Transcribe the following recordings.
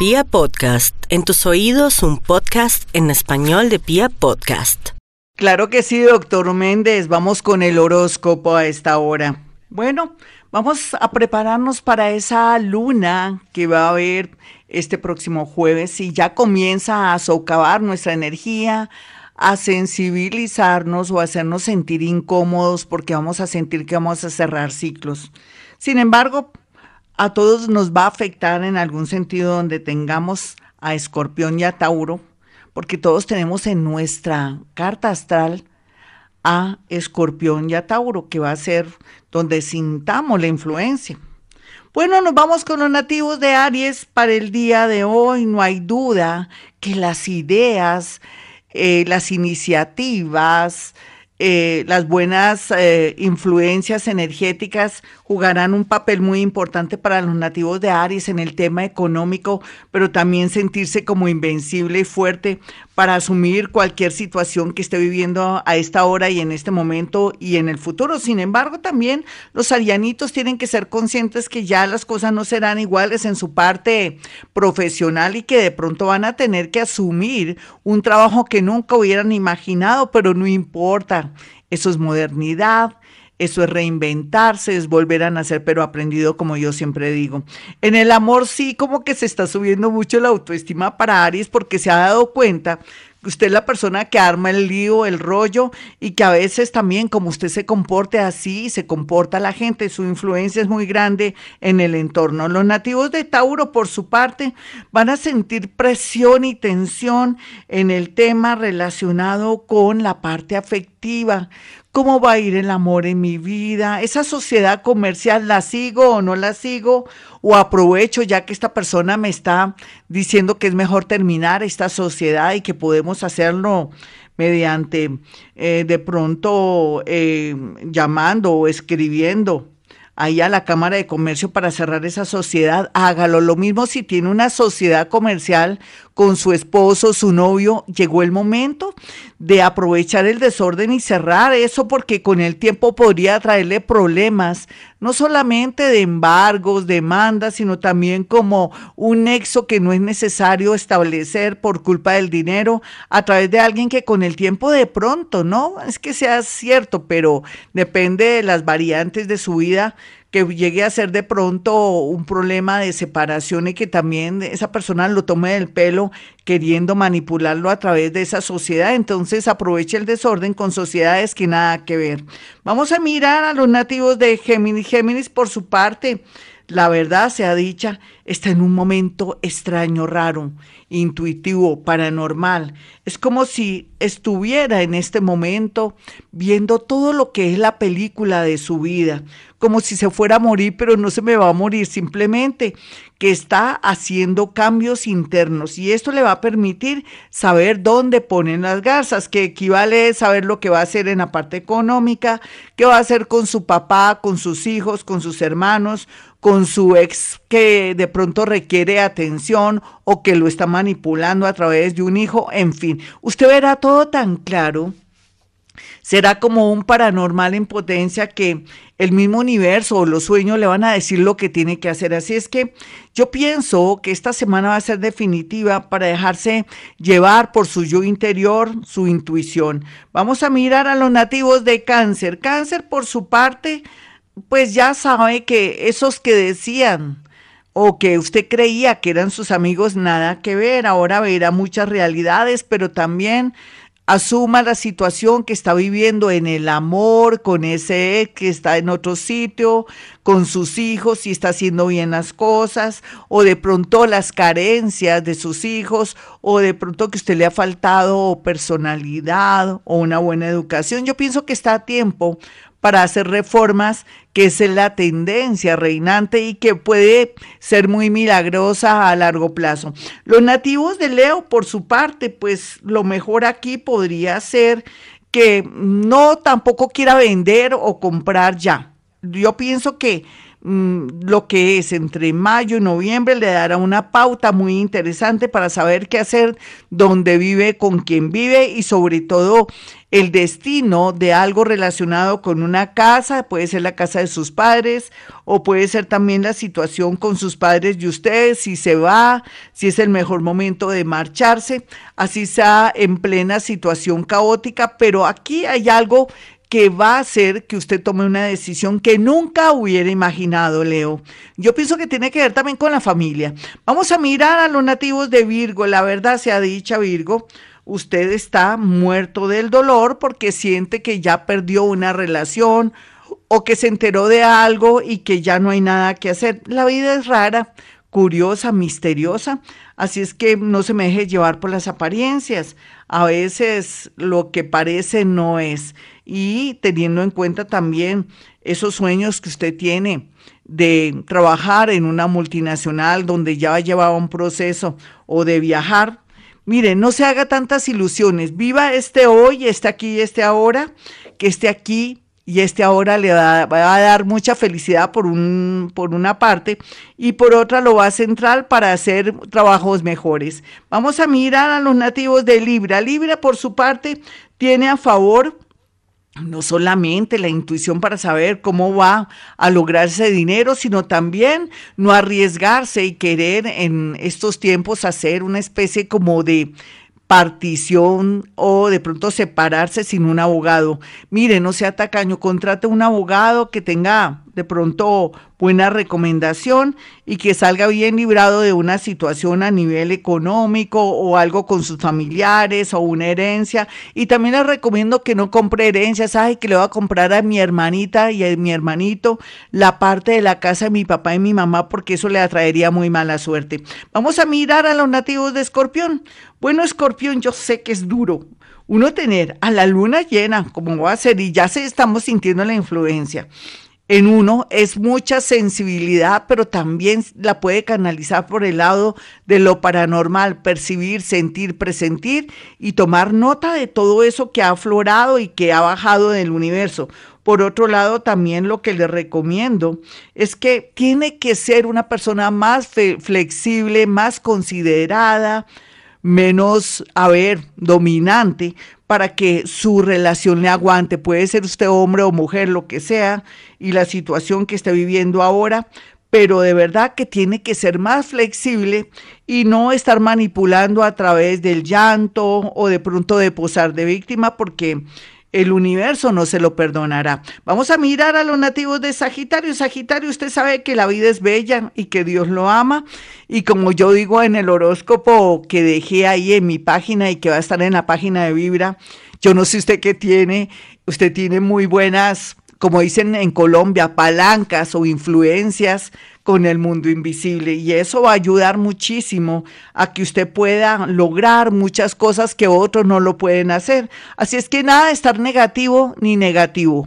Pia Podcast, en tus oídos un podcast en español de Pia Podcast. Claro que sí, doctor Méndez, vamos con el horóscopo a esta hora. Bueno, vamos a prepararnos para esa luna que va a haber este próximo jueves y ya comienza a socavar nuestra energía, a sensibilizarnos o a hacernos sentir incómodos porque vamos a sentir que vamos a cerrar ciclos. Sin embargo, a todos nos va a afectar en algún sentido donde tengamos a Escorpión y a Tauro, porque todos tenemos en nuestra carta astral a Escorpión y a Tauro, que va a ser donde sintamos la influencia. Bueno, nos vamos con los nativos de Aries para el día de hoy. No hay duda que las ideas, eh, las iniciativas, eh, las buenas eh, influencias energéticas jugarán un papel muy importante para los nativos de Aries en el tema económico, pero también sentirse como invencible y fuerte para asumir cualquier situación que esté viviendo a esta hora y en este momento y en el futuro. Sin embargo, también los arianitos tienen que ser conscientes que ya las cosas no serán iguales en su parte profesional y que de pronto van a tener que asumir un trabajo que nunca hubieran imaginado, pero no importa. Eso es modernidad, eso es reinventarse, es volver a nacer, pero aprendido, como yo siempre digo. En el amor sí, como que se está subiendo mucho la autoestima para Aries porque se ha dado cuenta usted es la persona que arma el lío, el rollo y que a veces también como usted se comporte así, se comporta la gente, su influencia es muy grande en el entorno. Los nativos de Tauro, por su parte, van a sentir presión y tensión en el tema relacionado con la parte afectiva. ¿Cómo va a ir el amor en mi vida? ¿Esa sociedad comercial la sigo o no la sigo? ¿O aprovecho ya que esta persona me está diciendo que es mejor terminar esta sociedad y que podemos hacerlo mediante eh, de pronto eh, llamando o escribiendo? ahí a la Cámara de Comercio para cerrar esa sociedad, hágalo. Lo mismo si tiene una sociedad comercial con su esposo, su novio, llegó el momento de aprovechar el desorden y cerrar eso porque con el tiempo podría traerle problemas, no solamente de embargos, demandas, sino también como un nexo que no es necesario establecer por culpa del dinero a través de alguien que con el tiempo de pronto, no es que sea cierto, pero depende de las variantes de su vida que llegue a ser de pronto un problema de separación y que también esa persona lo tome del pelo queriendo manipularlo a través de esa sociedad. Entonces aproveche el desorden con sociedades que nada que ver. Vamos a mirar a los nativos de Géminis. Géminis por su parte, la verdad sea dicha, está en un momento extraño, raro, intuitivo, paranormal. Es como si estuviera en este momento viendo todo lo que es la película de su vida, como si se fuera a morir, pero no se me va a morir, simplemente que está haciendo cambios internos y esto le va a permitir saber dónde ponen las garzas, que equivale a saber lo que va a hacer en la parte económica, qué va a hacer con su papá, con sus hijos, con sus hermanos, con su ex que de pronto requiere atención o que lo está manipulando a través de un hijo, en fin, usted verá todo tan claro será como un paranormal en potencia que el mismo universo o los sueños le van a decir lo que tiene que hacer. Así es que yo pienso que esta semana va a ser definitiva para dejarse llevar por su yo interior, su intuición. Vamos a mirar a los nativos de cáncer. Cáncer por su parte, pues ya sabe que esos que decían o que usted creía que eran sus amigos, nada que ver. Ahora verá muchas realidades, pero también asuma la situación que está viviendo en el amor con ese ex que está en otro sitio, con sus hijos, si está haciendo bien las cosas, o de pronto las carencias de sus hijos, o de pronto que usted le ha faltado personalidad o una buena educación. Yo pienso que está a tiempo para hacer reformas, que es la tendencia reinante y que puede ser muy milagrosa a largo plazo. Los nativos de Leo, por su parte, pues lo mejor aquí podría ser que no tampoco quiera vender o comprar ya. Yo pienso que mm, lo que es entre mayo y noviembre, le dará una pauta muy interesante para saber qué hacer, dónde vive, con quién vive y sobre todo el destino de algo relacionado con una casa, puede ser la casa de sus padres o puede ser también la situación con sus padres y ustedes, si se va, si es el mejor momento de marcharse, así sea en plena situación caótica, pero aquí hay algo que va a hacer que usted tome una decisión que nunca hubiera imaginado, Leo. Yo pienso que tiene que ver también con la familia. Vamos a mirar a los nativos de Virgo, la verdad sea dicha Virgo, usted está muerto del dolor porque siente que ya perdió una relación o que se enteró de algo y que ya no hay nada que hacer. La vida es rara, curiosa, misteriosa, así es que no se me deje llevar por las apariencias. A veces lo que parece no es. Y teniendo en cuenta también esos sueños que usted tiene de trabajar en una multinacional donde ya llevaba un proceso o de viajar, Mire, no se haga tantas ilusiones. Viva este hoy, este aquí este ahora, que este aquí y este ahora le va, a dar mucha felicidad por, un, por una parte y por otra lo va a centrar para hacer trabajos mejores. Vamos a mirar a los nativos de Libra. Libra, por su parte, tiene a favor no solamente la intuición para saber cómo va a lograr ese dinero, sino también no arriesgarse y querer en estos tiempos hacer una especie como de partición o de pronto separarse sin un abogado. Mire, no sea tacaño, contrate un abogado que tenga de pronto buena recomendación y que salga bien librado de una situación a nivel económico o algo con sus familiares o una herencia. Y también les recomiendo que no compre herencias, ay, que le voy a comprar a mi hermanita y a mi hermanito la parte de la casa de mi papá y mi mamá porque eso le atraería muy mala suerte. Vamos a mirar a los nativos de Escorpión. Bueno, Escorpión, yo sé que es duro, uno tener a la luna llena, como va a ser, y ya se estamos sintiendo la influencia, en uno es mucha sensibilidad, pero también la puede canalizar por el lado de lo paranormal, percibir, sentir, presentir y tomar nota de todo eso que ha aflorado y que ha bajado del universo. Por otro lado, también lo que le recomiendo es que tiene que ser una persona más flexible, más considerada, menos, a ver, dominante, para que su relación le aguante. Puede ser usted hombre o mujer, lo que sea, y la situación que está viviendo ahora, pero de verdad que tiene que ser más flexible y no estar manipulando a través del llanto o de pronto de posar de víctima, porque el universo no se lo perdonará. Vamos a mirar a los nativos de Sagitario. Sagitario, usted sabe que la vida es bella y que Dios lo ama. Y como yo digo en el horóscopo que dejé ahí en mi página y que va a estar en la página de Vibra, yo no sé usted qué tiene. Usted tiene muy buenas, como dicen en Colombia, palancas o influencias con el mundo invisible y eso va a ayudar muchísimo a que usted pueda lograr muchas cosas que otros no lo pueden hacer. Así es que nada de estar negativo ni negativo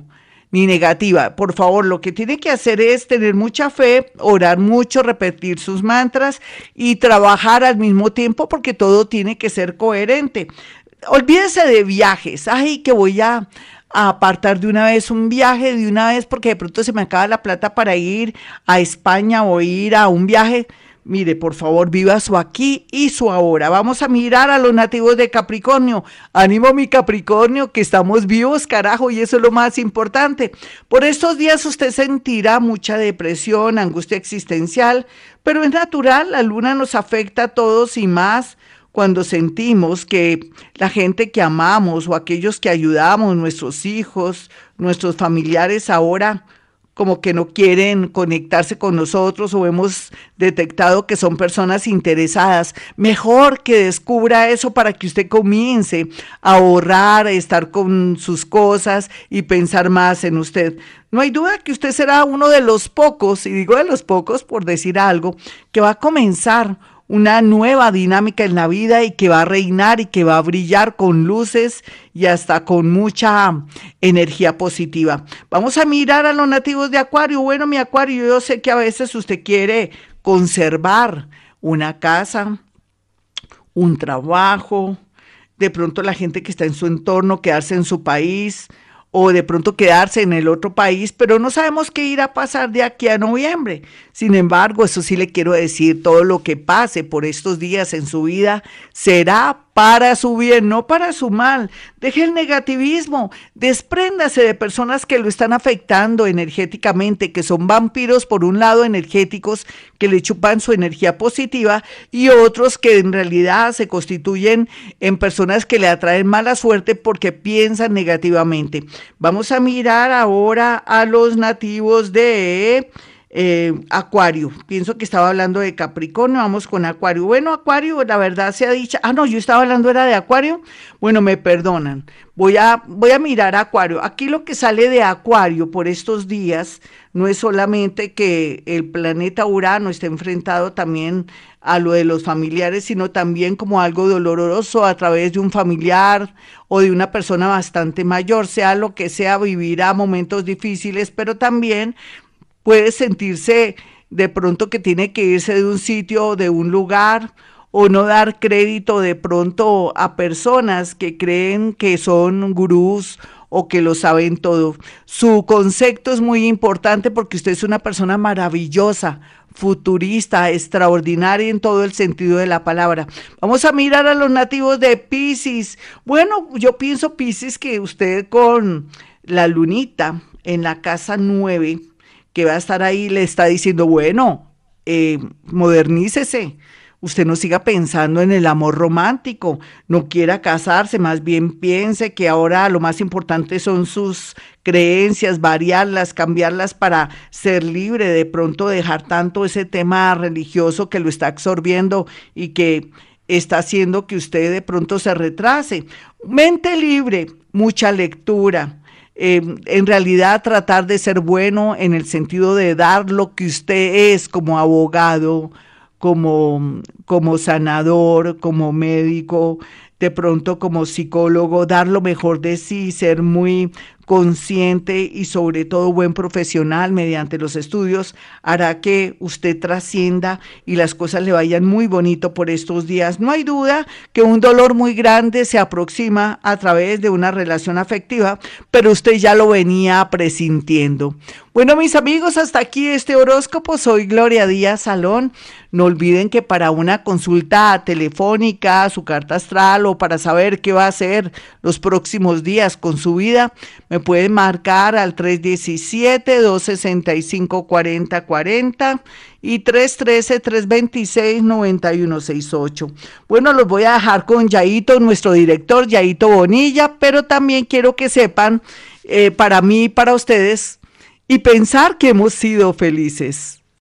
ni negativa. Por favor, lo que tiene que hacer es tener mucha fe, orar mucho, repetir sus mantras y trabajar al mismo tiempo porque todo tiene que ser coherente. Olvídese de viajes. Ay, que voy a, a apartar de una vez un viaje, de una vez, porque de pronto se me acaba la plata para ir a España o ir a un viaje. Mire, por favor, viva su aquí y su ahora. Vamos a mirar a los nativos de Capricornio. Ánimo mi Capricornio, que estamos vivos, carajo, y eso es lo más importante. Por estos días usted sentirá mucha depresión, angustia existencial, pero es natural, la luna nos afecta a todos y más cuando sentimos que la gente que amamos o aquellos que ayudamos, nuestros hijos, nuestros familiares ahora como que no quieren conectarse con nosotros o hemos detectado que son personas interesadas. Mejor que descubra eso para que usted comience a ahorrar, a estar con sus cosas y pensar más en usted. No hay duda que usted será uno de los pocos, y digo de los pocos por decir algo, que va a comenzar una nueva dinámica en la vida y que va a reinar y que va a brillar con luces y hasta con mucha energía positiva. Vamos a mirar a los nativos de Acuario. Bueno, mi Acuario, yo sé que a veces usted quiere conservar una casa, un trabajo, de pronto la gente que está en su entorno, quedarse en su país o de pronto quedarse en el otro país, pero no sabemos qué irá a pasar de aquí a noviembre. Sin embargo, eso sí le quiero decir, todo lo que pase por estos días en su vida será para su bien, no para su mal. Deje el negativismo, despréndase de personas que lo están afectando energéticamente, que son vampiros por un lado energéticos, que le chupan su energía positiva, y otros que en realidad se constituyen en personas que le atraen mala suerte porque piensan negativamente. Vamos a mirar ahora a los nativos de... Eh, Acuario. Pienso que estaba hablando de Capricornio, vamos con Acuario. Bueno, Acuario, la verdad se ha dicho, ah, no, yo estaba hablando era de Acuario. Bueno, me perdonan. Voy a, voy a mirar Acuario. Aquí lo que sale de Acuario por estos días no es solamente que el planeta Urano esté enfrentado también a lo de los familiares, sino también como algo doloroso a través de un familiar o de una persona bastante mayor, sea lo que sea, vivirá momentos difíciles, pero también puede sentirse de pronto que tiene que irse de un sitio o de un lugar o no dar crédito de pronto a personas que creen que son gurús o que lo saben todo. Su concepto es muy importante porque usted es una persona maravillosa, futurista, extraordinaria en todo el sentido de la palabra. Vamos a mirar a los nativos de Pisces. Bueno, yo pienso Pisces que usted con la lunita en la casa 9 que va a estar ahí le está diciendo, bueno, eh, modernícese. Usted no siga pensando en el amor romántico, no quiera casarse, más bien piense que ahora lo más importante son sus creencias, variarlas, cambiarlas para ser libre, de pronto dejar tanto ese tema religioso que lo está absorbiendo y que está haciendo que usted de pronto se retrase. Mente libre, mucha lectura, Em, en realidad tratar de ser bueno en el sentido de dar lo que usted es como abogado, como, como sanador, como médico, de pronto como psicólogo, dar lo mejor de sí, ser muy consciente y sobre todo buen profesional mediante los estudios, hará que usted trascienda y las cosas le vayan muy bonito por estos días. No hay duda que un dolor muy grande se aproxima a través de una relación afectiva, pero usted ya lo venía presintiendo. Bueno, mis amigos, hasta aquí este horóscopo. Soy Gloria Díaz Salón. No olviden que para una consulta telefónica, su carta astral o para saber qué va a hacer los próximos días con su vida, me pueden marcar al 317-265-4040 y 313-326-9168. Bueno, los voy a dejar con Yaito, nuestro director, Yaito Bonilla, pero también quiero que sepan, eh, para mí y para ustedes, y pensar que hemos sido felices.